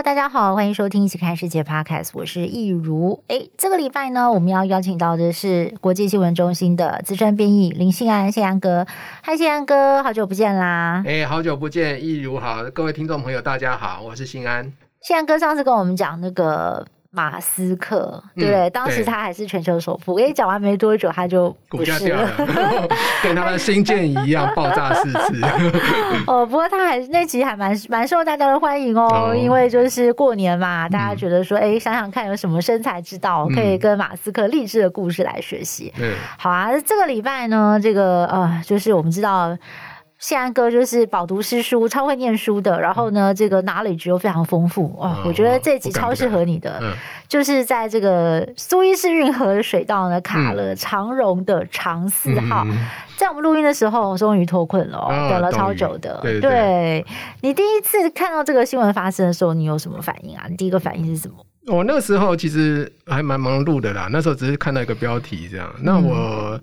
Hello，大家好，欢迎收听《一起看世界》Podcast，我是易如。哎，这个礼拜呢，我们要邀请到的是国际新闻中心的资深编译林信安，信安哥。嗨，信安哥，好久不见啦！哎，好久不见，易如好，各位听众朋友，大家好，我是信安。信安哥上次跟我们讲那个。马斯克，对不对？嗯、当时他还是全球首富，哎，讲完没多久他就股价掉了，跟他的新建一样爆炸四次。哦，不过他还那集还蛮蛮受大家的欢迎哦，哦因为就是过年嘛，大家觉得说，哎、嗯，想想看有什么生财之道，可以跟马斯克励志的故事来学习。嗯，好啊，这个礼拜呢，这个呃，就是我们知道。信安哥就是饱读诗书，超会念书的。然后呢，这个 knowledge 又非常丰富哦。我觉得这集超适合你的，嗯、就是在这个苏伊士运河的水道呢卡了长荣的长四号。嗯、在我们录音的时候，终于脱困了，哦、等了超久的。对，对，对，你第一次看到这个新闻发生的时候，你有什么反应啊？你第一个反应是什么？我那个时候其实还蛮忙碌的啦，那时候只是看到一个标题这样。那我。嗯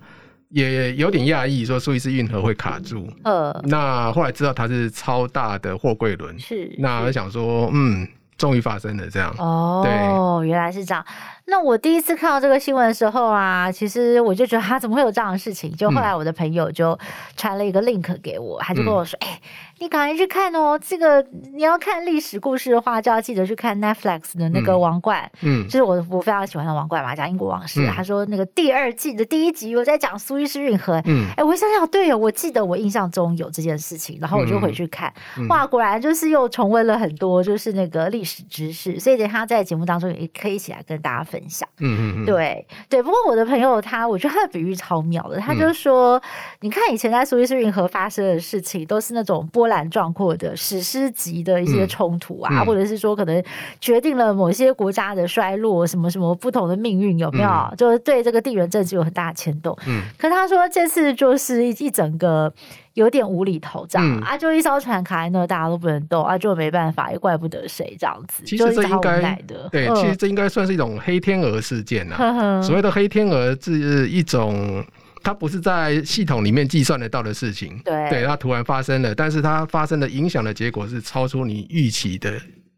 也有点讶异，说苏伊士运河会卡住。呃，那后来知道它是超大的货柜轮，是。那我想说，嗯，终于发生了这样。哦，对，原来是这样。那我第一次看到这个新闻的时候啊，其实我就觉得他怎么会有这样的事情？就后来我的朋友就传了一个 link 给我，他就跟我说：“哎、嗯。欸”你赶快去看哦！这个你要看历史故事的话，就要记得去看 Netflix 的那个《王冠》。嗯，就是我我非常喜欢的《王冠》嘛，讲英国往事。嗯、他说那个第二季的第一集，我在讲苏伊士运河。嗯，哎，我想想，对哦，我记得我印象中有这件事情，然后我就回去看。嗯、哇，果然就是又重温了很多，就是那个历史知识。所以等他在节目当中也可以一起来跟大家分享。嗯嗯嗯，对对。不过我的朋友他，我觉得他的比喻超妙的。他就说，嗯、你看以前在苏伊士运河发生的事情，都是那种波澜壮阔的史诗级的一些冲突啊，嗯嗯、或者是说可能决定了某些国家的衰落，什么什么不同的命运有没有？嗯、就是对这个地缘政治有很大的牵动。嗯，可他说这次就是一一整个有点无厘头这样、嗯、啊，就一艘船卡在那，大家都不能动啊，就没办法，也怪不得谁这样子。其实这应该对，嗯、其实这应该算是一种黑天鹅事件呐、啊。呵呵所谓的黑天鹅是一种。它不是在系统里面计算得到的事情，对，对，它突然发生了，但是它发生的影响的结果是超出你预期的。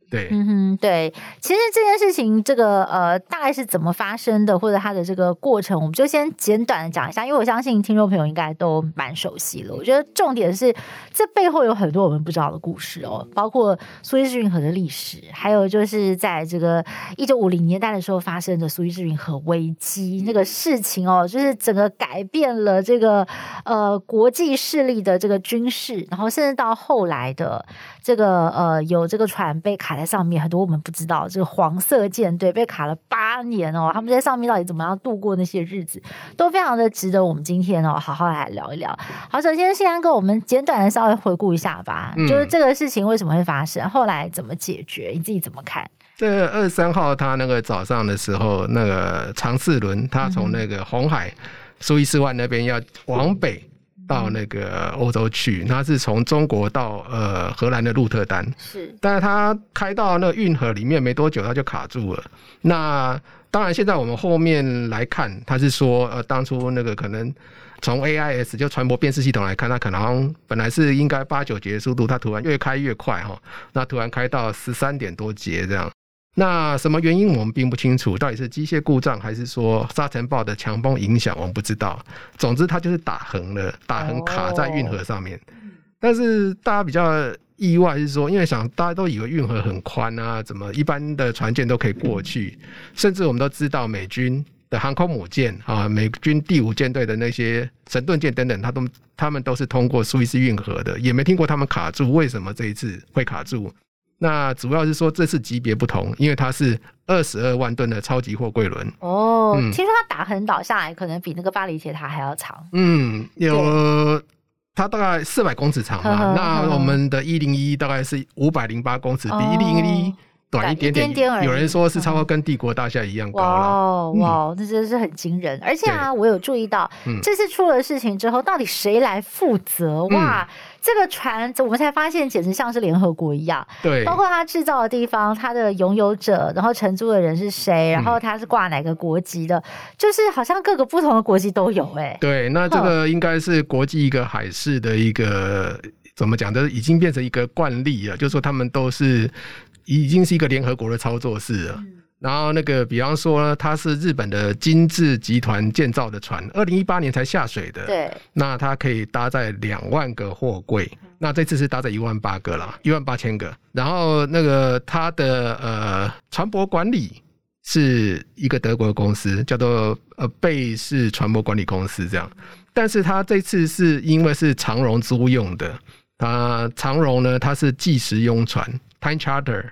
对，嗯哼，对，其实这件事情，这个呃，大概是怎么发生的，或者它的这个过程，我们就先简短的讲一下，因为我相信听众朋友应该都蛮熟悉了。我觉得重点是这背后有很多我们不知道的故事哦，包括苏伊士运河的历史，还有就是在这个一九五零年代的时候发生的苏伊士运河危机那个事情哦，就是整个改变了这个呃国际势力的这个军事，然后甚至到后来的这个呃有这个船被卡。在上面很多我们不知道，这个黄色舰队被卡了八年哦，他们在上面到底怎么样度过那些日子，都非常的值得我们今天哦好好来聊一聊。好，首先信安哥，我们简短的稍微回顾一下吧，嗯、就是这个事情为什么会发生，后来怎么解决，你自己怎么看？这二十三号他那个早上的时候，那个长四轮他从那个红海苏伊士湾那边要往北。到那个欧洲去，他是从中国到呃荷兰的鹿特丹，是，但是他开到那个运河里面没多久，他就卡住了。那当然，现在我们后面来看，他是说呃，当初那个可能从 AIS 就船舶辨识系统来看，他可能本来是应该八九节的速度，他突然越开越快哈，那突然开到十三点多节这样。那什么原因我们并不清楚，到底是机械故障还是说沙尘暴的强风影响，我们不知道。总之，它就是打横了，打横卡在运河上面。Oh. 但是大家比较意外是说，因为想大家都以为运河很宽啊，怎么一般的船舰都可以过去？甚至我们都知道美军的航空母舰啊，美军第五舰队的那些神盾舰等等，他都他们都是通过苏伊士运河的，也没听过他们卡住。为什么这一次会卡住？那主要是说这次级别不同，因为它是二十二万吨的超级货柜轮。哦，嗯、听说它打横倒下来，可能比那个巴黎铁塔还要长。嗯，有它大概四百公尺长嘛。呵呵呵，那我们的一零一大概是五百零八公尺，比一零一短一点点。有人说是差不多跟帝国大厦一样高了。哇哇，那真的是很惊人。而且啊，我有注意到，这次出了事情之后，到底谁来负责？哇！这个船，我们才发现简直像是联合国一样。对，包括它制造的地方，它的拥有者，然后承租的人是谁，然后它是挂哪个国籍的，嗯、就是好像各个不同的国籍都有哎。对，那这个应该是国际一个海事的一个怎么讲？就是已经变成一个惯例了，就是说他们都是已经是一个联合国的操作室了。嗯然后那个，比方说呢，它是日本的精致集团建造的船，二零一八年才下水的。对。那它可以搭载两万个货柜，那这次是搭载一万八个了，一万八千个。然后那个它的呃船舶管理是一个德国的公司，叫做呃贝氏船舶管理公司这样。但是它这次是因为是长荣租用的，它长荣呢，它是计时用船 （time charter）。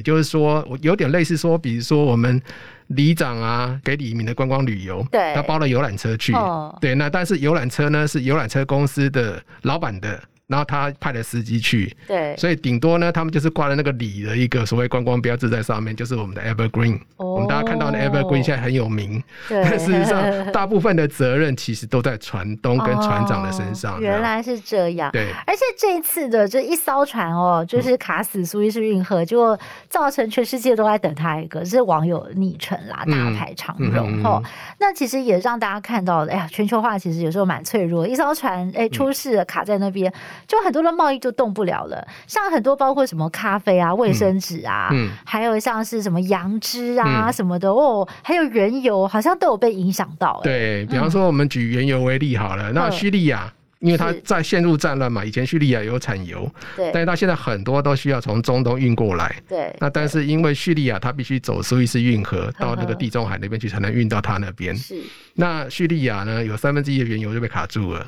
也就是说，我有点类似说，比如说我们里长啊，给李明的观光旅游，对，他包了游览车去，哦，对，那但是游览车呢是游览车公司的老板的。然后他派了司机去，对，所以顶多呢，他们就是挂了那个里的一个所谓观光标志在上面，就是我们的 Evergreen。哦、我们大家看到的 Evergreen 现在很有名，对。但事实上，大部分的责任其实都在船东跟船长的身上。哦、原来是这样，对。而且这一次的这一艘船哦，就是卡死苏伊士运河，结果造成全世界都在等他一个，是网友昵称啦，大排长荣吼。那其实也让大家看到，哎呀，全球化其实有时候蛮脆弱，一艘船哎出事了，卡在那边。就很多的贸易就动不了了，像很多包括什么咖啡啊、卫生纸啊，嗯，还有像是什么羊脂啊、嗯、什么的哦，还有原油，好像都有被影响到。对，比方说，我们举原油为例好了，嗯、那叙利亚，因为它在陷入战乱嘛，以前叙利亚有产油，对，但是它现在很多都需要从中东运过来，对。那但是因为叙利亚它必须走苏伊士运河到那个地中海那边去，才能运到它那边。是。那叙利亚呢，有三分之一的原油就被卡住了，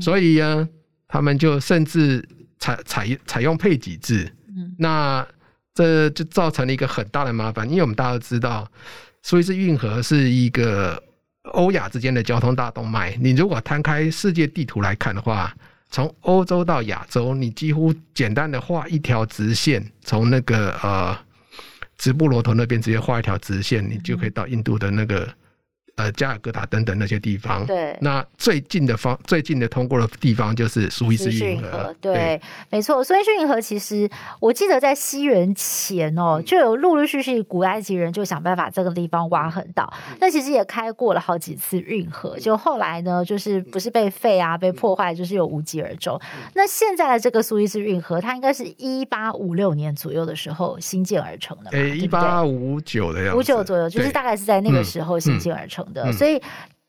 所以呢。他们就甚至采采采用配给制，嗯，那这就造成了一个很大的麻烦，因为我们大家都知道，苏伊士运河是一个欧亚之间的交通大动脉。你如果摊开世界地图来看的话，从欧洲到亚洲，你几乎简单的画一条直线，从那个呃直布罗陀那边直接画一条直线，你就可以到印度的那个。呃，加尔各答等等那些地方，对，那最近的方最近的通过的地方就是苏伊士运河，对，对没错。苏伊士运河其实我记得在西元前哦，就有陆陆续续古埃及人就想办法这个地方挖横道，那其实也开过了好几次运河，就后来呢，就是不是被废啊，被破坏，就是有无疾而终。那现在的这个苏伊士运河，它应该是一八五六年左右的时候新建而成的，哎，一八五九的样子，五九左右，就是大概是在那个时候新建而成。的，所以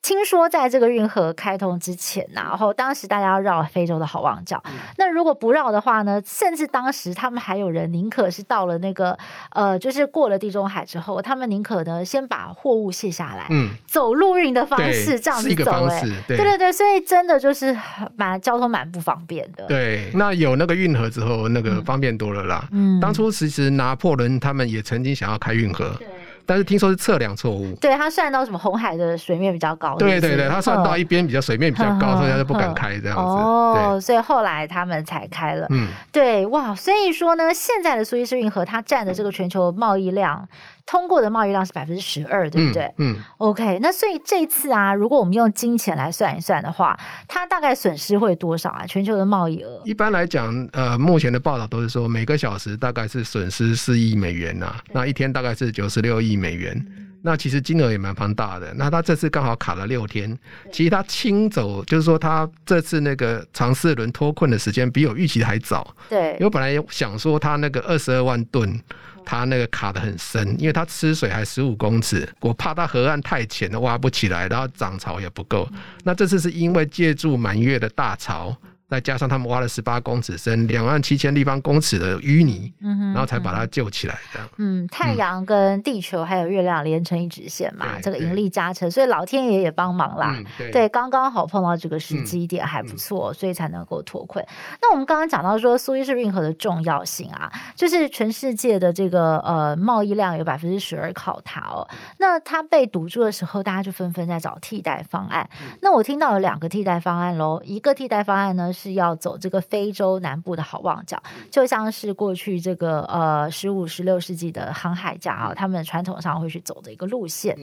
听说在这个运河开通之前，然后当时大家要绕非洲的好望角，那如果不绕的话呢，甚至当时他们还有人宁可是到了那个呃，就是过了地中海之后，他们宁可呢先把货物卸下来，嗯，走陆运的方式这样子走，哎，对。对对，所以真的就是蛮交通蛮不方便的。对，那有那个运河之后，那个方便多了啦。嗯，当初其实拿破仑他们也曾经想要开运河。对。但是听说是测量错误，对，他算到什么红海的水面比较高，对对对，他算到一边比较水面比较高，所以他就不敢开这样子。哦，所以后来他们才开了。嗯，对，哇，所以说呢，现在的苏伊士运河它占的这个全球贸易量。通过的贸易量是百分之十二，对不对？嗯，嗯，OK。那所以这次啊，如果我们用金钱来算一算的话，它大概损失会多少啊？全球的贸易额？一般来讲，呃，目前的报道都是说每个小时大概是损失四亿美元呐、啊，那一天大概是九十六亿美元。那其实金额也蛮庞大的。那他这次刚好卡了六天，其实他清走，就是说他这次那个长四轮脱困的时间比我预期的还早。对，因为我本来想说他那个二十二万吨。他那个卡的很深，因为他吃水还十五公尺，我怕他河岸太浅了挖不起来，然后涨潮也不够。那这次是因为借助满月的大潮。再加上他们挖了十八公尺深，两万七千立方公尺的淤泥，嗯，然后才把它救起来这样。嗯，太阳跟地球还有月亮连成一直线嘛，这个引力加成，所以老天爷也帮忙啦。嗯、对，刚刚好碰到这个时机点还不错，嗯、所以才能够脱困。那我们刚刚讲到说苏伊士运河的重要性啊，就是全世界的这个呃贸易量有百分之十二靠它哦。那它被堵住的时候，大家就纷纷在找替代方案。嗯、那我听到有两个替代方案喽，一个替代方案呢是。是要走这个非洲南部的好望角，就像是过去这个呃十五、十六世纪的航海家啊，他们传统上会去走的一个路线，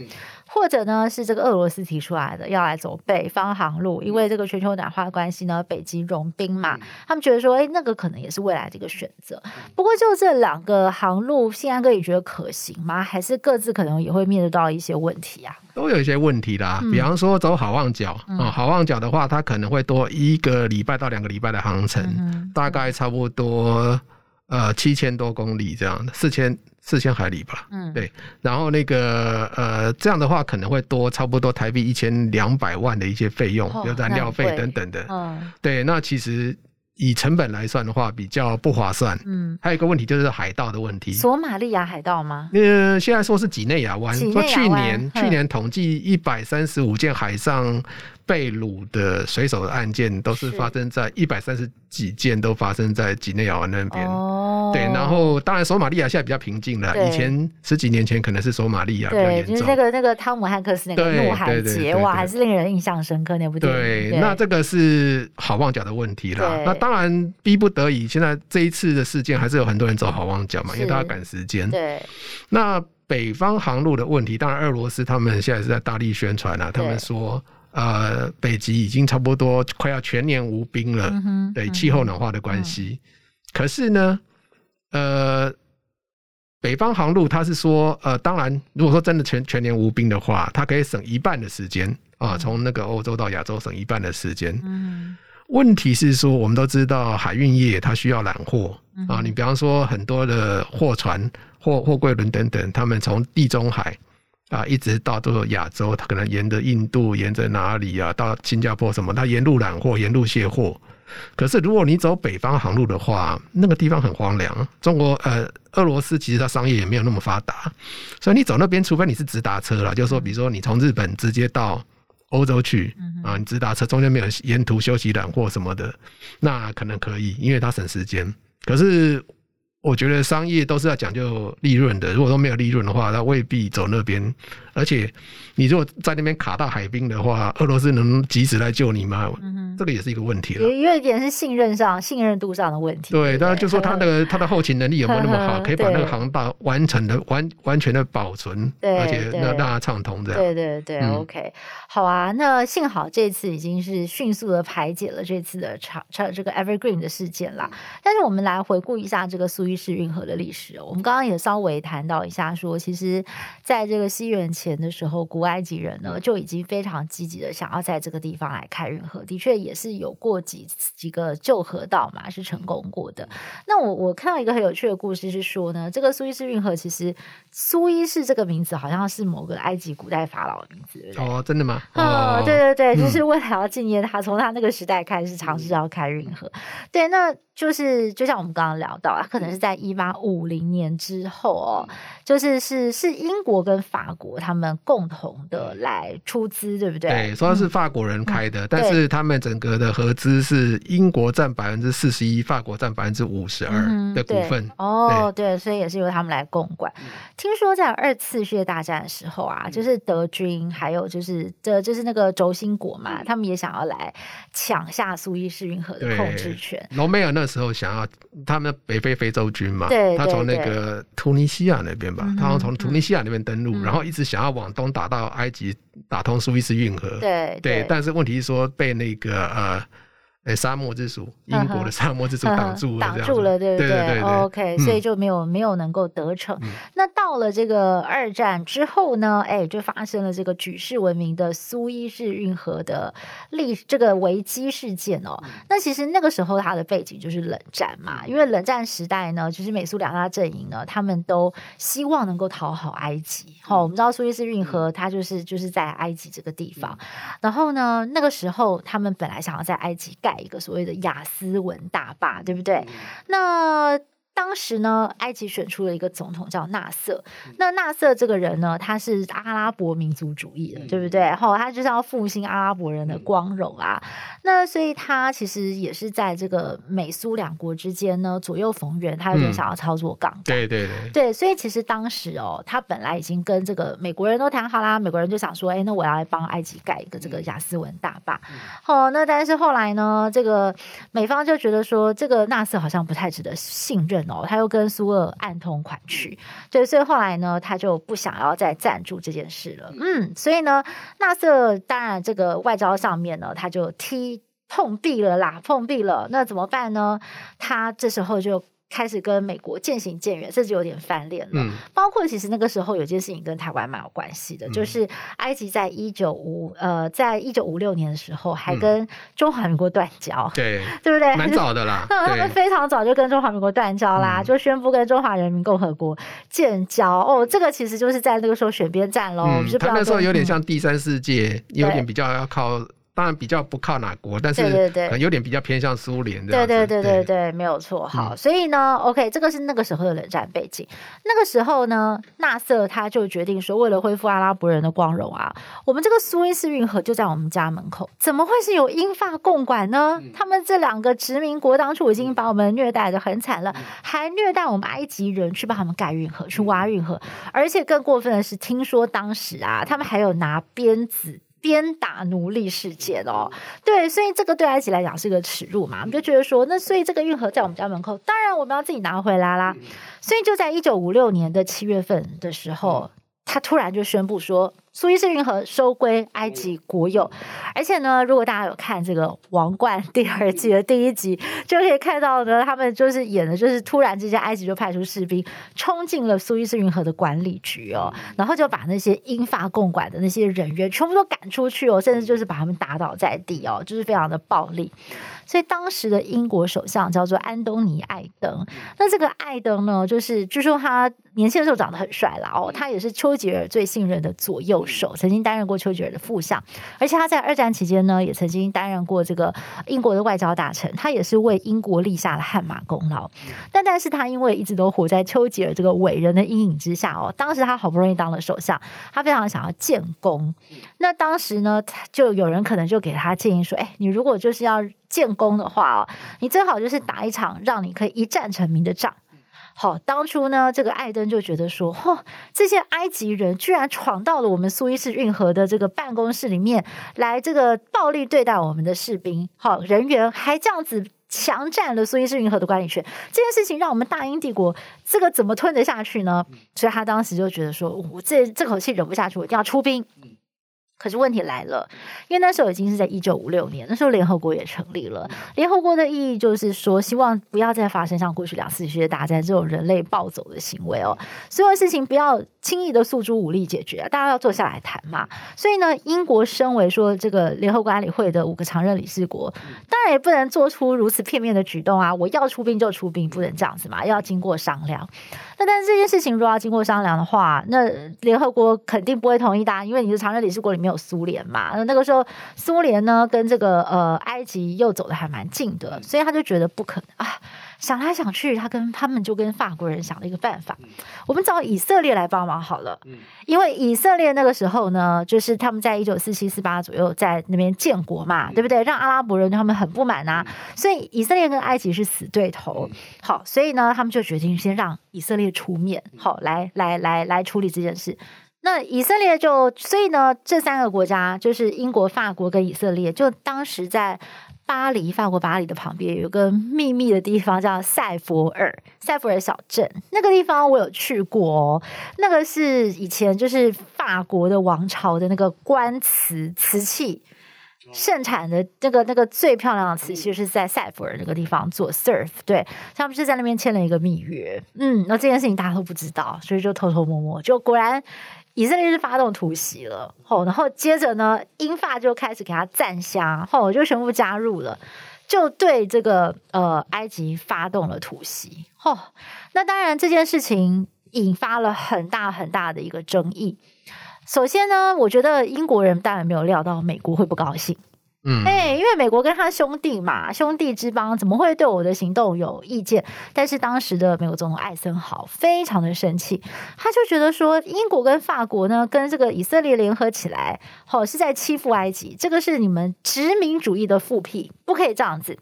或者呢是这个俄罗斯提出来的要来走北方航路，因为这个全球暖化关系呢，北极融冰嘛，他们觉得说，哎，那个可能也是未来的一个选择。不过就这两个航路，信安哥你觉得可行吗？还是各自可能也会面对到一些问题啊？都有一些问题啦，比方说走好望角啊、嗯。哦，好望角的话，它可能会多一个礼拜到两个礼拜的航程，嗯、大概差不多呃七千多公里这样的，四千四千海里吧。嗯，对。然后那个呃这样的话可能会多差不多台币一千两百万的一些费用，比如燃料费等等的。嗯，对。那其实。以成本来算的话，比较不划算。嗯，还有一个问题就是海盗的问题。索马利亚海盗吗？呃，现在说是几内亚湾。说去年去年统计一百三十五件海上。被掳的水手的案件都是发生在一百三十几件，都发生在几内亚湾那边。哦，对，然后当然索马利亚现在比较平静了，以前十几年前可能是索马利亚比较严重。对，就是那个那个汤姆汉克斯那个怒海劫，哇，还是令人印象深刻那部电影。对，那这个是好望角的问题了。那当然逼不得已，现在这一次的事件还是有很多人走好望角嘛，因为大家赶时间。对，那北方航路的问题，当然俄罗斯他们现在是在大力宣传啊，他们说。呃，北极已经差不多快要全年无冰了，嗯、对气候暖化的关系。嗯、可是呢，呃，北方航路它是说，呃，当然，如果说真的全全年无冰的话，它可以省一半的时间啊，从那个欧洲到亚洲省一半的时间。嗯，问题是说，我们都知道海运业它需要揽货啊，你比方说很多的货船、货货柜轮等等，他们从地中海。啊，一直到这个亚洲，它可能沿着印度，沿着哪里啊，到新加坡什么，它沿路揽货，沿路卸货。可是如果你走北方航路的话，那个地方很荒凉。中国呃，俄罗斯其实它商业也没有那么发达，所以你走那边，除非你是直达车了，就是说，比如说你从日本直接到欧洲去啊，你直达车中间没有沿途休息揽货什么的，那可能可以，因为它省时间。可是。我觉得商业都是要讲究利润的，如果说没有利润的话，那未必走那边。而且，你如果在那边卡到海冰的话，俄罗斯能及时来救你吗？嗯、这个也是一个问题了。也有一点是信任上、信任度上的问题。对，当然就说他那个他的后勤能力有没有那么好，可以把那个航道完成的完完全的保存，而且让让它畅通这样。对对对、嗯、，OK，好啊。那幸好这次已经是迅速的排解了这次的长长这个 Evergreen 的事件啦。但是我们来回顾一下这个苏。是运河的历史，我们刚刚也稍微谈到一下，说其实在这个西元前的时候，古埃及人呢就已经非常积极的想要在这个地方来开运河，的确也是有过几几个旧河道嘛，是成功过的。那我我看到一个很有趣的故事是说呢，这个苏伊士运河其实苏伊士这个名字好像是某个埃及古代法老的名字，对对？哦，真的吗？哦，对对对，就是为了要纪念他，从他那个时代开始尝试要开运河。对，那。就是就像我们刚刚聊到，他可能是在一八五零年之后哦，就是是是英国跟法国他们共同的来出资，对不对？对，说是法国人开的，嗯、但是他们整个的合资是英国占百分之四十一，法国占百分之五十二的股份。嗯、哦，对，所以也是由他们来共管。嗯、听说在二次世界大战的时候啊，就是德军还有就是这就是那个轴心国嘛，他们也想要来抢下苏伊士运河的控制权。罗梅尔那时候想要他们北非非洲军嘛，对，他从那个突尼西亚那边吧，他从突尼西亚那边登陆，然后一直想要往东打到埃及，打通苏伊士运河。对对，但是问题是说被那个呃。哎，沙漠之鼠，英国的沙漠之鼠挡住了，挡住了，对不对？对对对对，OK，所以就没有没有能够得逞。嗯、那到了这个二战之后呢？哎，就发生了这个举世闻名的苏伊士运河的历这个危机事件哦。嗯、那其实那个时候它的背景就是冷战嘛，因为冷战时代呢，就是美苏两大阵营呢，他们都希望能够讨好埃及。好、哦，我们知道苏伊士运河它就是就是在埃及这个地方，嗯、然后呢，那个时候他们本来想要在埃及盖。一个所谓的雅思文大坝，对不对？嗯、那当时呢，埃及选出了一个总统叫纳瑟。嗯、那纳瑟这个人呢，他是阿拉伯民族主义的，嗯、对不对？后他就是要复兴阿拉伯人的光荣啊。嗯、那所以他其实也是在这个美苏两国之间呢左右逢源，他有点想要操作杠杆。嗯、对对对，对，所以其实当时哦，他本来已经跟这个美国人都谈好啦，美国人就想说，哎，那我要来帮埃及盖一个这个亚斯文大坝。哦，那但是后来呢，这个美方就觉得说，这个纳瑟好像不太值得信任哦，他又跟苏俄暗通款曲，对，所以后来呢，他就不想要再赞助这件事了。嗯，所以呢，纳瑟当然这个外交上面呢，他就踢碰壁了啦，碰壁了，那怎么办呢？他这时候就。开始跟美国渐行渐远，甚至有点翻脸了。嗯，包括其实那个时候有件事情跟台湾蛮有关系的，嗯、就是埃及在一九五呃，在一九五六年的时候还跟中华民国断交，对、嗯、对不对？蛮早的啦，他们非常早就跟中华民国断交啦，就宣布跟中华人民共和国建交。哦，这个其实就是在那个时候选边站喽。嗯、他那时候有点像第三世界，嗯、有点比较要靠。当然比较不靠哪国，但是可能有点比较偏向苏联的。对对对对对，没有错。好，嗯、所以呢，OK，这个是那个时候的冷战背景。那个时候呢，纳瑟他就决定说，为了恢复阿拉伯人的光荣啊，我们这个苏伊士运河就在我们家门口，怎么会是有英法共管呢？嗯、他们这两个殖民国当初已经把我们虐待的很惨了，嗯、还虐待我们埃及人去帮他们盖运河、去挖运河，而且更过分的是，听说当时啊，他们还有拿鞭子。鞭打奴隶事件哦，对，所以这个对埃及来讲是一个耻辱嘛，我们就觉得说，那所以这个运河在我们家门口，当然我们要自己拿回来啦。所以就在一九五六年的七月份的时候，他突然就宣布说。苏伊士运河收归埃及国有，而且呢，如果大家有看这个《王冠》第二季的第一集，就可以看到呢，他们就是演的，就是突然之间，埃及就派出士兵冲进了苏伊士运河的管理局哦，然后就把那些英法共管的那些人员全部都赶出去哦，甚至就是把他们打倒在地哦，就是非常的暴力。所以当时的英国首相叫做安东尼·艾登，那这个艾登呢，就是据说他年轻的时候长得很帅啦哦，他也是丘吉尔最信任的左右手曾经担任过丘吉尔的副相，而且他在二战期间呢，也曾经担任过这个英国的外交大臣，他也是为英国立下了汗马功劳。但但是他因为一直都活在丘吉尔这个伟人的阴影之下哦，当时他好不容易当了首相，他非常想要建功。那当时呢，就有人可能就给他建议说：“哎，你如果就是要建功的话哦，你最好就是打一场让你可以一战成名的仗。”好，当初呢，这个艾登就觉得说，嚯，这些埃及人居然闯到了我们苏伊士运河的这个办公室里面来，这个暴力对待我们的士兵，好人员，还这样子强占了苏伊士运河的管理权，这件事情让我们大英帝国这个怎么吞得下去呢？所以他当时就觉得说，我这这口气忍不下去，我一定要出兵。可是问题来了，因为那时候已经是在一九五六年，那时候联合国也成立了。联合国的意义就是说，希望不要再发生像过去两次世界大战这种人类暴走的行为哦，所有事情不要轻易的诉诸武力解决，大家要坐下来谈嘛。所以呢，英国身为说这个联合国安理会的五个常任理事国，当然也不能做出如此片面的举动啊！我要出兵就出兵，不能这样子嘛，要经过商量。那但是这件事情如果要经过商量的话，那联合国肯定不会同意的，因为你是常任理事国里面有苏联嘛。那那个时候苏联呢跟这个呃埃及又走得还蛮近的，所以他就觉得不可能啊。想来想去，他跟他们就跟法国人想了一个办法，我们找以色列来帮忙好了。因为以色列那个时候呢，就是他们在一九四七四八左右在那边建国嘛，对不对？让阿拉伯人他们很不满啊，所以以色列跟埃及是死对头。好，所以呢，他们就决定先让以色列出面，好，来来来来处理这件事。那以色列就，所以呢，这三个国家就是英国、法国跟以色列，就当时在。巴黎，法国巴黎的旁边有个秘密的地方叫塞佛尔，塞佛尔小镇。那个地方我有去过哦，那个是以前就是法国的王朝的那个官瓷瓷器盛产的那个那个最漂亮的瓷器，就是在塞佛尔那个地方做 serf。对，他们是在那边签了一个密约。嗯，那这件事情大家都不知道，所以就偷偷摸摸，就果然。以色列是发动突袭了，吼，然后接着呢，英法就开始给他赞香，吼，就全部加入了，就对这个呃埃及发动了突袭，吼，那当然这件事情引发了很大很大的一个争议。首先呢，我觉得英国人当然没有料到美国会不高兴。嗯，哎、因为美国跟他兄弟嘛，兄弟之邦，怎么会对我的行动有意见？但是当时的美国总统艾森豪非常的生气，他就觉得说，英国跟法国呢，跟这个以色列联合起来，好是在欺负埃及，这个是你们殖民主义的复辟，不可以这样子。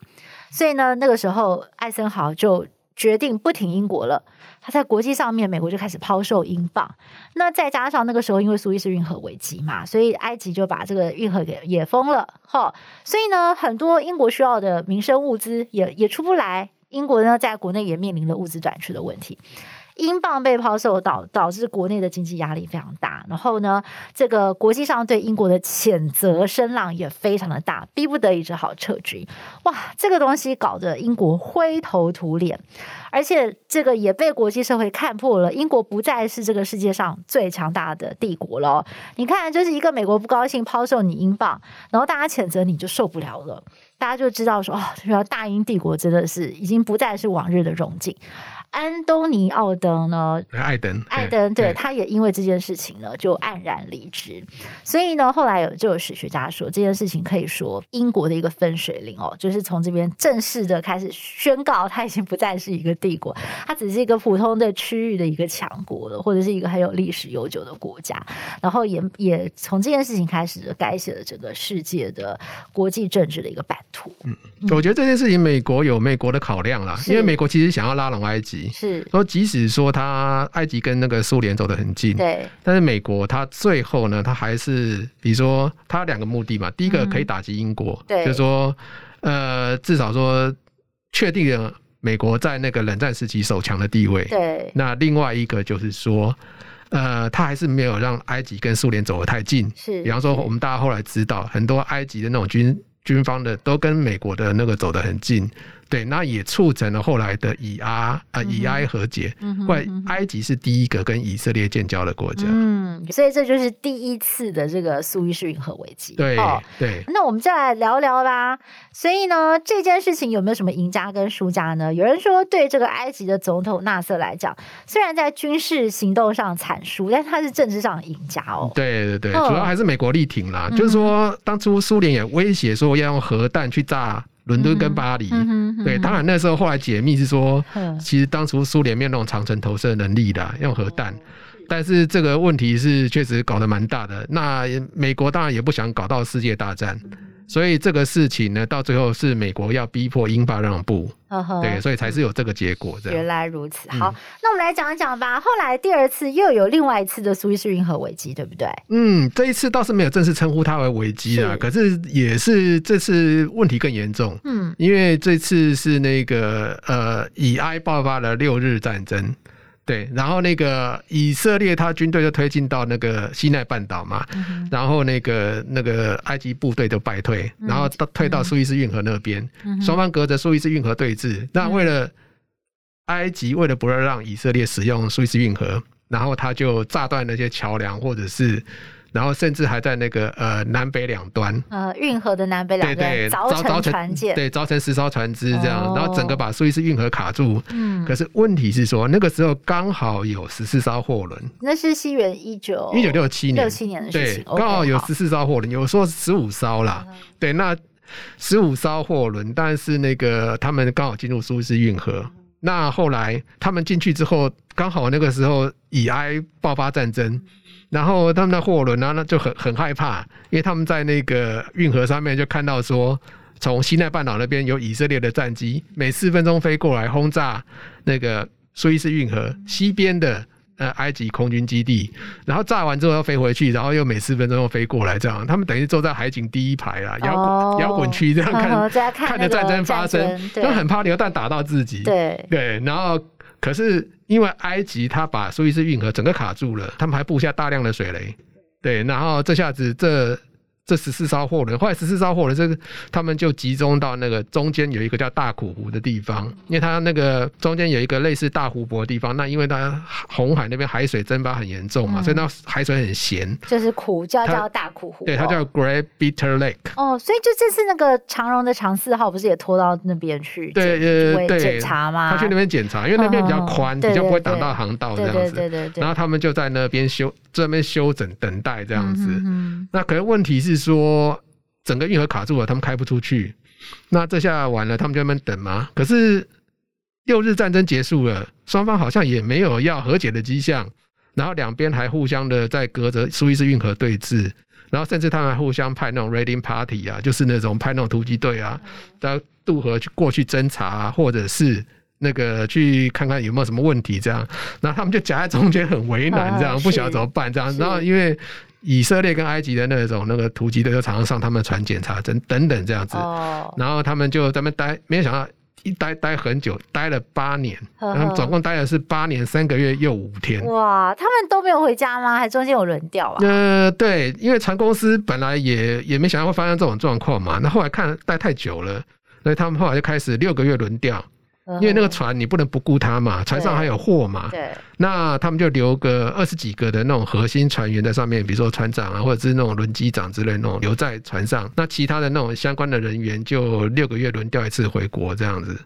所以呢，那个时候艾森豪就决定不挺英国了。他在国际上面，美国就开始抛售英镑。那再加上那个时候，因为苏伊士运河危机嘛，所以埃及就把这个运河给也封了。哈，所以呢，很多英国需要的民生物资也也出不来。英国呢，在国内也面临了物资短缺的问题。英镑被抛售导导致国内的经济压力非常大，然后呢，这个国际上对英国的谴责声浪也非常的大，逼不得已只好撤军。哇，这个东西搞得英国灰头土脸，而且这个也被国际社会看破了，英国不再是这个世界上最强大的帝国了。你看，就是一个美国不高兴抛售你英镑，然后大家谴责你就受不了了，大家就知道说，哦，这个大英帝国真的是已经不再是往日的荣景。安东尼奥登呢？艾登，艾登，对，他也因为这件事情呢，就黯然离职。所以呢，后来有就有史学家说，这件事情可以说英国的一个分水岭哦，就是从这边正式的开始宣告，它已经不再是一个帝国，它只是一个普通的区域的一个强国了，或者是一个很有历史悠久的国家。然后也也从这件事情开始改写了整个世界的国际政治的一个版图。嗯，我觉得这件事情美国有美国的考量啦，因为美国其实想要拉拢埃及。是说，即使说他埃及跟那个苏联走得很近，对，但是美国他最后呢，他还是比如说他两个目的嘛，第一个可以打击英国，对，就是说呃，至少说确定了美国在那个冷战时期首强的地位，对。那另外一个就是说，呃，他还是没有让埃及跟苏联走得太近，是。比方说，我们大家后来知道，很多埃及的那种军军方的都跟美国的那个走得很近。对，那也促成了后来的以阿啊以埃和解。嗯，后来埃及是第一个跟以色列建交的国家。嗯，所以这就是第一次的这个苏伊士运河危机。对、哦、对。那我们再来聊聊啦。所以呢，这件事情有没有什么赢家跟输家呢？有人说，对这个埃及的总统纳瑟来讲，虽然在军事行动上惨输，但他是政治上的赢家哦。对对对，主要还是美国力挺啦。嗯、就是说，当初苏联也威胁说要用核弹去炸。伦敦跟巴黎，嗯嗯、对，当然那时候后来解密是说，其实当初苏联没有那种长程投射能力的，用核弹，但是这个问题是确实搞得蛮大的。那美国当然也不想搞到世界大战。所以这个事情呢，到最后是美国要逼迫英法让步，对，所以才是有这个结果。原来如此，好，那我们来讲一讲吧。后来第二次又有另外一次的苏伊士运河危机，对不对？嗯，这一次倒是没有正式称呼它为危机啊，可是也是这次问题更严重。嗯，因为这次是那个呃，以埃爆发了六日战争。对，然后那个以色列他军队就推进到那个西奈半岛嘛，嗯、然后那个那个埃及部队就败退，然后到退到苏伊士运河那边，嗯、双方隔着苏伊士运河对峙。嗯、那为了埃及为了不让以色列使用苏伊士运河，然后他就炸断那些桥梁，或者是。然后甚至还在那个呃南北两端，呃运河的南北两端，凿成船舰，对，凿成十艘船只这样，哦、然后整个把苏伊士运河卡住。嗯，可是问题是说那个时候刚好有十四艘货轮，那是西元一九一九六七年。六七年的事情，对，刚好有十四艘货轮，有说十五艘啦，嗯、对，那十五艘货轮，但是那个他们刚好进入苏伊士运河，嗯、那后来他们进去之后，刚好那个时候以埃爆发战争。然后他们的货轮呢，那就很很害怕，因为他们在那个运河上面就看到说，从西奈半岛那边有以色列的战机，每四分钟飞过来轰炸那个苏伊士运河西边的呃埃及空军基地，然后炸完之后又飞回去，然后又每四分钟又飞过来，这样他们等于坐在海景第一排啊，摇滚摇滚区这样看，看，看着战争发生，就很怕流弹打到自己，对对，然后。可是因为埃及他把苏伊士运河整个卡住了，他们还布下大量的水雷，对，然后这下子这。这十四艘货轮，后来十四艘货轮，这个他们就集中到那个中间有一个叫大苦湖的地方，因为它那个中间有一个类似大湖泊的地方。那因为它红海那边海水蒸发很严重嘛，嗯、所以那海水很咸，就是苦，叫叫大苦湖。对，它叫 Great Bitter Lake。哦，所以就这次那个长荣的长四号不是也拖到那边去？对，呃，对，检查吗？他去那边检查，因为那边比较宽，嗯、比较不会挡到航道这样子。对对对对对。然后他们就在那边修，这边休整等待这样子。嗯、那可能问题是说。整个运河卡住了，他们开不出去。那这下完了，他们就在那边等嘛。可是六日战争结束了，双方好像也没有要和解的迹象，然后两边还互相的在隔着苏伊士运河对峙，然后甚至他们还互相派那种 raiding party 啊，就是那种派那种突击队啊，到渡河去过去侦查啊，或者是那个去看看有没有什么问题这样。然后他们就夹在中间很为难，这样不晓得怎么办这样。然后因为以色列跟埃及的那种那个突击队就常常上他们的船检查，等等等这样子，然后他们就在那待，没有想到一待待很久，待了八年，他们总共待的是八年三个月又五天。哇，他们都没有回家吗？还中间有轮调啊？呃，对，因为船公司本来也也没想到会发生这种状况嘛，那后来看待太久了，所以他们后来就开始六个月轮调。因为那个船你不能不顾它嘛，船上还有货嘛。对。那他们就留个二十几个的那种核心船员在上面，比如说船长啊，或者是那种轮机长之类那种留在船上。那其他的那种相关的人员就六个月轮调一次回国这样子。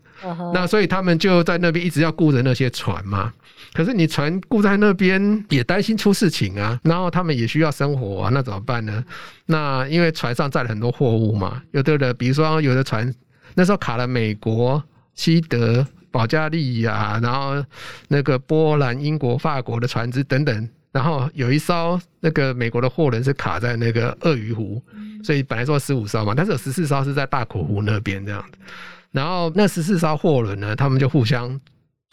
那所以他们就在那边一直要顾着那些船嘛。可是你船顾在那边也担心出事情啊，然后他们也需要生活啊，那怎么办呢？那因为船上载了很多货物嘛，有的的，比如说有的船那时候卡了美国。西德、保加利亚，然后那个波兰、英国、法国的船只等等，然后有一艘那个美国的货轮是卡在那个鳄鱼湖，所以本来说十五艘嘛，但是有十四艘是在大口湖那边这样子，然后那十四艘货轮呢，他们就互相。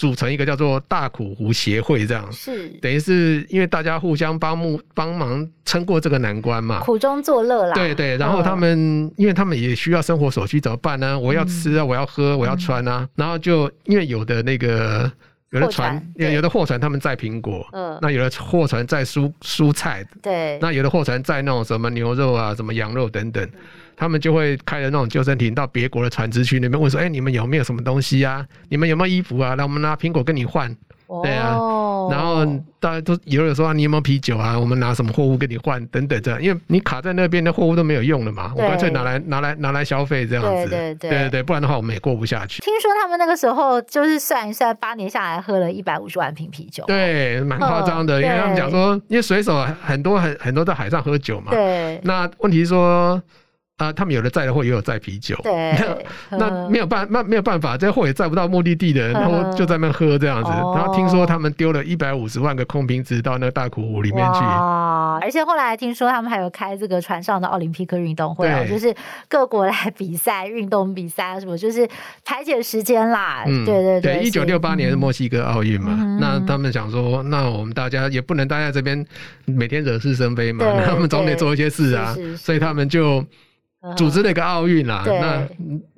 组成一个叫做大苦湖协会，这样。是。等于是因为大家互相帮目帮忙撑过这个难关嘛，苦中作乐啦。对对，然后他们、嗯、因为他们也需要生活所需，怎么办呢？我要吃啊，我要喝，我要穿啊，嗯、然后就因为有的那个有的船，有的货船他们载苹果，嗯，那有的货船载蔬蔬菜，对，那有的货船载那种什么牛肉啊，什么羊肉等等。他们就会开着那种救生艇到别国的船只去那边问说：“哎、欸，你们有没有什么东西啊？你们有没有衣服啊？来，我们拿苹果跟你换。哦”对啊，然后大家都有人说、啊：“你有没有啤酒啊？我们拿什么货物跟你换？”等等这样，因为你卡在那边的货物都没有用了嘛，我干脆拿来拿来拿来消费这样子。对对对，对对，不然的话我们也过不下去。听说他们那个时候就是算一算，八年下来喝了一百五十万瓶啤酒，对，蛮夸张的。因为他们讲说，因为水手很多很很多在海上喝酒嘛，对。那问题是说。啊，他们有的载的货也有载啤酒，对，那没有办那没有办法，这货也载不到目的地的，然后就在那喝这样子。然后听说他们丢了一百五十万个空瓶子到那个大苦湖里面去。啊，而且后来听说他们还有开这个船上的奥林匹克运动会，就是各国来比赛运动比赛什么，就是排解时间啦。嗯对对对，一九六八年的墨西哥奥运嘛，那他们想说，那我们大家也不能待在这边每天惹是生非嘛，那他们总得做一些事啊，所以他们就。组织了一个奥运啦，那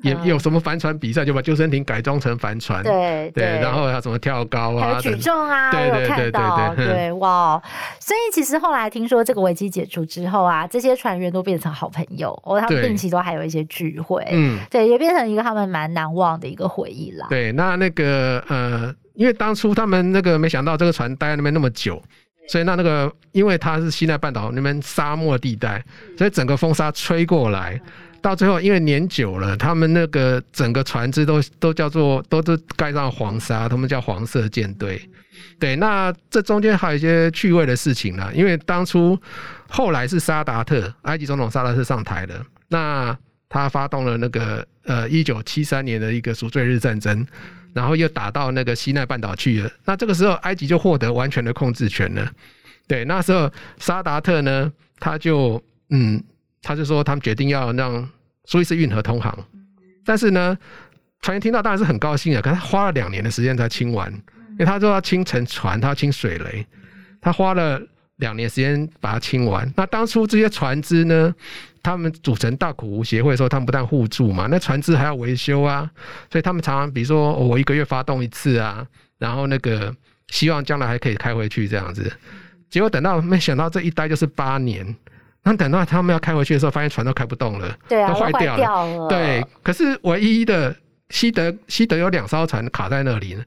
也有什么帆船比赛，就把救生艇改装成帆船，对对，然后还有什么跳高啊、举重啊，对对对对对，哇！所以其实后来听说这个危机解除之后啊，这些船员都变成好朋友，哦，他们定期都还有一些聚会，嗯，对，也变成一个他们蛮难忘的一个回忆啦。对，那那个呃，因为当初他们那个没想到这个船待在那边那么久。所以那那个，因为它是西奈半岛那边沙漠地带，所以整个风沙吹过来，到最后因为年久了，他们那个整个船只都都叫做都都盖上黄沙，他们叫黄色舰队。对，那这中间还有一些趣味的事情啦，因为当初后来是萨达特，埃及总统萨达特上台了，那他发动了那个呃一九七三年的一个赎罪日战争。然后又打到那个西奈半岛去了，那这个时候埃及就获得完全的控制权了。对，那时候萨达特呢，他就嗯，他就说他们决定要让苏伊士运河通航，但是呢，船员听到当然是很高兴的，可是他花了两年的时间才清完，因为他说要清沉船，他要清水雷，他花了两年时间把它清完。那当初这些船只呢？他们组成大苦无协会的时候，他们不但互助嘛，那船只还要维修啊，所以他们常常比如说我一个月发动一次啊，然后那个希望将来还可以开回去这样子。结果等到没想到这一待就是八年，那等到他们要开回去的时候，发现船都开不动了，对啊，都坏掉了。对，可是唯一的西德西德有两艘船卡在那里呢，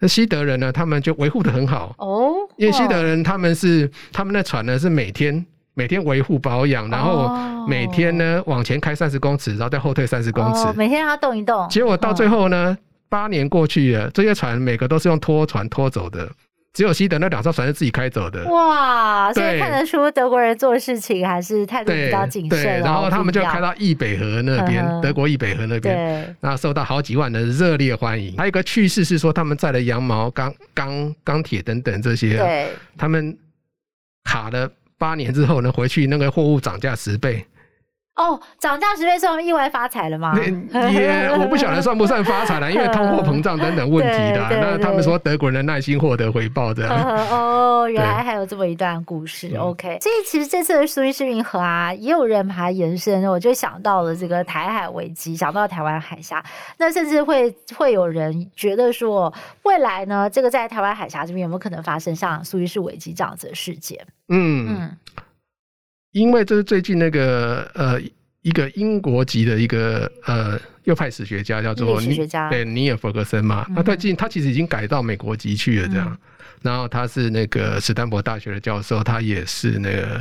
那西德人呢，他们就维护的很好哦，因为西德人他们是他们的船呢是每天。每天维护保养，然后每天呢、哦、往前开三十公尺，然后再后退三十公尺、哦。每天让它动一动。结果到最后呢，八、哦、年过去了，这些船每个都是用拖船拖走的。只有西德那两艘船是自己开走的。哇，所以看得出德国人做事情还是态度比较谨慎。对，然后他们就开到易北河那边，德国易北河那边，那受到好几万人热烈欢迎。还有一个趣事是说，他们载了羊毛、钢、钢、钢铁等等这些，对，他们卡了八年之后呢，回去那个货物涨价十倍。哦，涨价十倍算意外发财了吗？也我不晓得算不算发财了，因为通货膨胀等等问题的。那他们说德国人的耐心获得回报这样。哦，原来还有这么一段故事。OK，所以其实这次的苏伊士运河啊，也有人把它延伸，我就想到了这个台海危机，想到台湾海峡，那甚至会会有人觉得说，未来呢，这个在台湾海峡这边有没有可能发生像苏伊士危机这样子的事件？嗯嗯。因为这是最近那个呃一个英国籍的一个呃右派史学家叫做尼对尼尔弗格森嘛，那最近他其实已经改到美国籍去了这样，嗯、然后他是那个史丹佛大学的教授，他也是那个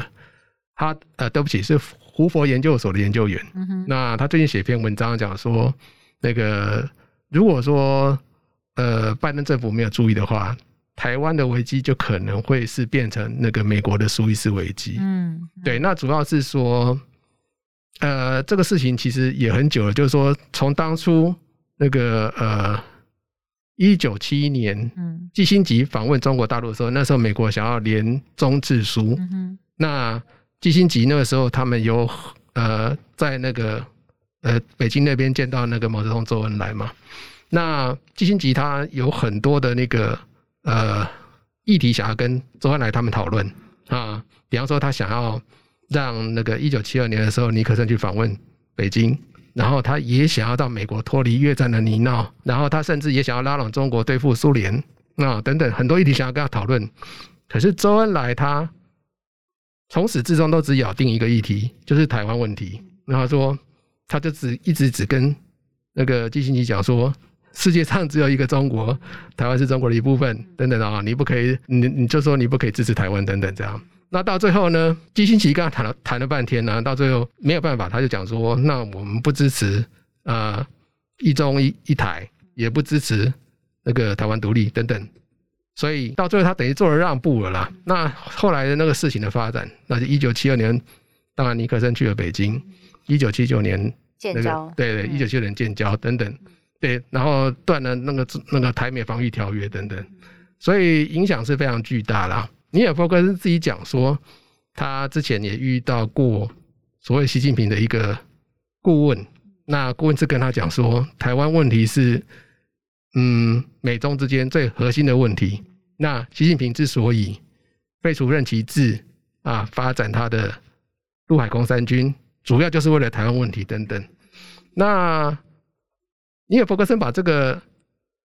他呃对不起是胡佛研究所的研究员，嗯、哼。那他最近写篇文章讲说那个如果说呃拜登政府没有注意的话。台湾的危机就可能会是变成那个美国的苏伊士危机。嗯，对，那主要是说，呃，这个事情其实也很久了，就是说，从当初那个呃，一九七一年，嗯，基辛吉访问中国大陆的时候，那时候美国想要联中制苏，嗯哼，那基辛吉那个时候他们有呃在那个呃北京那边见到那个毛泽东、周恩来嘛，那基辛吉他有很多的那个。呃，议题想要跟周恩来他们讨论啊，比方说他想要让那个一九七二年的时候尼克森去访问北京，然后他也想要到美国脱离越战的泥淖，然后他甚至也想要拉拢中国对付苏联啊等等很多议题想要跟他讨论。可是周恩来他从始至终都只咬定一个议题，就是台湾问题。然后说他就只一直只跟那个基辛吉讲说。世界上只有一个中国，台湾是中国的一部分，等等啊，你不可以，你你就说你不可以支持台湾等等这样。那到最后呢，基辛奇跟他谈了谈了半天呢，到最后没有办法，他就讲说，那我们不支持呃一中一一台，也不支持那个台湾独立等等。所以到最后他等于做了让步了啦。那后来的那个事情的发展，那就一九七二年，当然尼克森去了北京，一九七九年那个建交，对对，一九七九年建交等等。对，然后断了那个那个台美防御条约等等，所以影响是非常巨大啦。尼尔·弗格森自己讲说，他之前也遇到过所谓习近平的一个顾问，那顾问是跟他讲说，台湾问题是嗯美中之间最核心的问题。那习近平之所以废除任期制啊，发展他的陆海空三军，主要就是为了台湾问题等等。那因为·弗格森把这个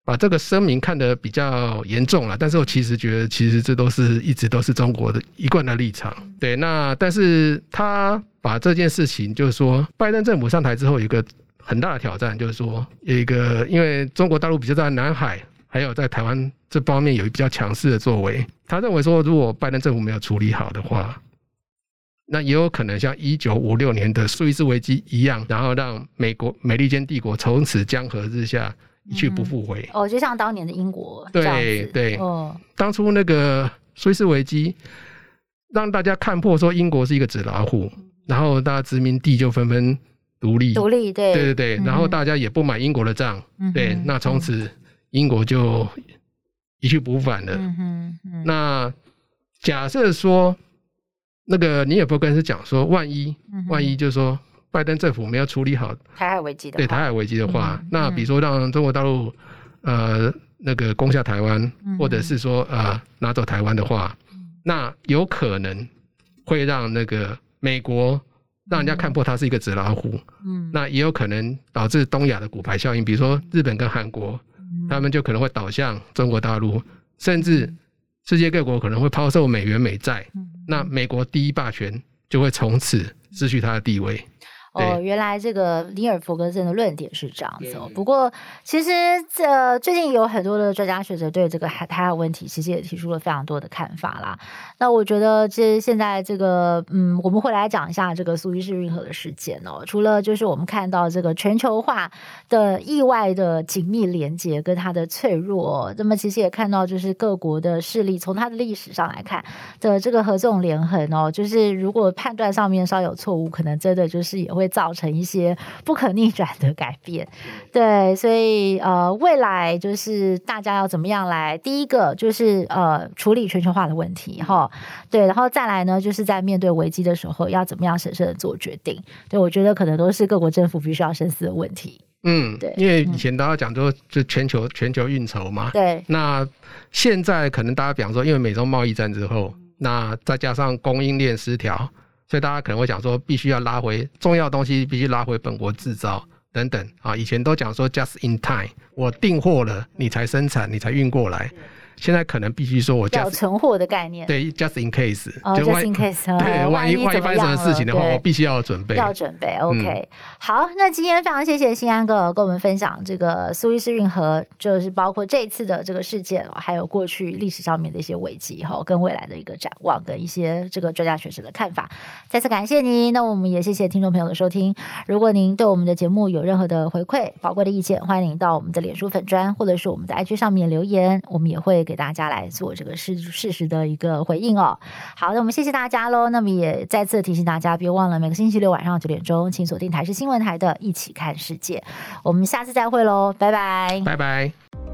把这个声明看得比较严重了，但是我其实觉得，其实这都是一直都是中国的一贯的立场。对，那但是他把这件事情，就是说，拜登政府上台之后，有一个很大的挑战，就是说，有一个因为中国大陆比较在南海，还有在台湾这方面有比较强势的作为，他认为说，如果拜登政府没有处理好的话。那也有可能像一九五六年的苏伊士危机一样，然后让美国美利坚帝国从此江河日下，一去不复回。嗯。哦，就像当年的英国。对对。哦。当初那个苏伊士危机，让大家看破说英国是一个纸老虎，然后大家殖民地就纷纷独立。独立，对。对对对。然后大家也不买英国的账，嗯、对。那从此英国就一去不复返了。嗯哼嗯。那假设说。那个尼尔弗格森是讲说，万一万一就是说，拜登政府没有处理好台海危机的，对台海危机的话，那比如说让中国大陆呃那个攻下台湾，或者是说呃拿走台湾的话，那有可能会让那个美国让人家看破它是一个纸老虎，嗯，那也有可能导致东亚的骨牌效应，比如说日本跟韩国，他们就可能会倒向中国大陆，甚至。世界各国可能会抛售美元美债，那美国第一霸权就会从此失去它的地位。哦，原来这个尼尔弗格森的论点是这样子哦。不过，其实这最近有很多的专家学者对这个台海问题，其实也提出了非常多的看法啦。那我觉得，这现在这个，嗯，我们会来讲一下这个苏伊士运河的事件哦。除了就是我们看到这个全球化的意外的紧密连接跟它的脆弱，那么其实也看到就是各国的势力，从它的历史上来看的这个合纵连横哦，就是如果判断上面稍有错误，可能真的就是也会。会造成一些不可逆转的改变，对，所以呃，未来就是大家要怎么样来？第一个就是呃，处理全球化的问题哈，对，然后再来呢，就是在面对危机的时候要怎么样审慎的做决定？对，我觉得可能都是各国政府必须要深思的问题。嗯，对，因为以前大家讲说就全球全球运筹嘛，对，那现在可能大家比方说，因为美中贸易战之后，那再加上供应链失调。所以大家可能会讲说，必须要拉回重要东西，必须拉回本国制造等等啊。以前都讲说 just in time，我订货了，你才生产，你才运过来。现在可能必须说，我叫存货的概念，对，just in case，哦，just in case，对，万一万一发生什么事情的话，我必须要准备，要准备。OK，好，那今天非常谢谢新安哥跟我们分享这个苏伊士运河，就是包括这一次的这个事件，还有过去历史上面的一些危机哈，跟未来的一个展望跟一些这个专家学者的看法。再次感谢您，那我们也谢谢听众朋友的收听。如果您对我们的节目有任何的回馈、宝贵的意见，欢迎您到我们的脸书粉砖或者是我们的 IG 上面留言，我们也给大家来做这个事事实的一个回应哦。好，的我们谢谢大家喽。那么也再次提醒大家，别忘了每个星期六晚上九点钟，请锁定台视新闻台的《一起看世界》。我们下次再会喽，拜拜，拜拜。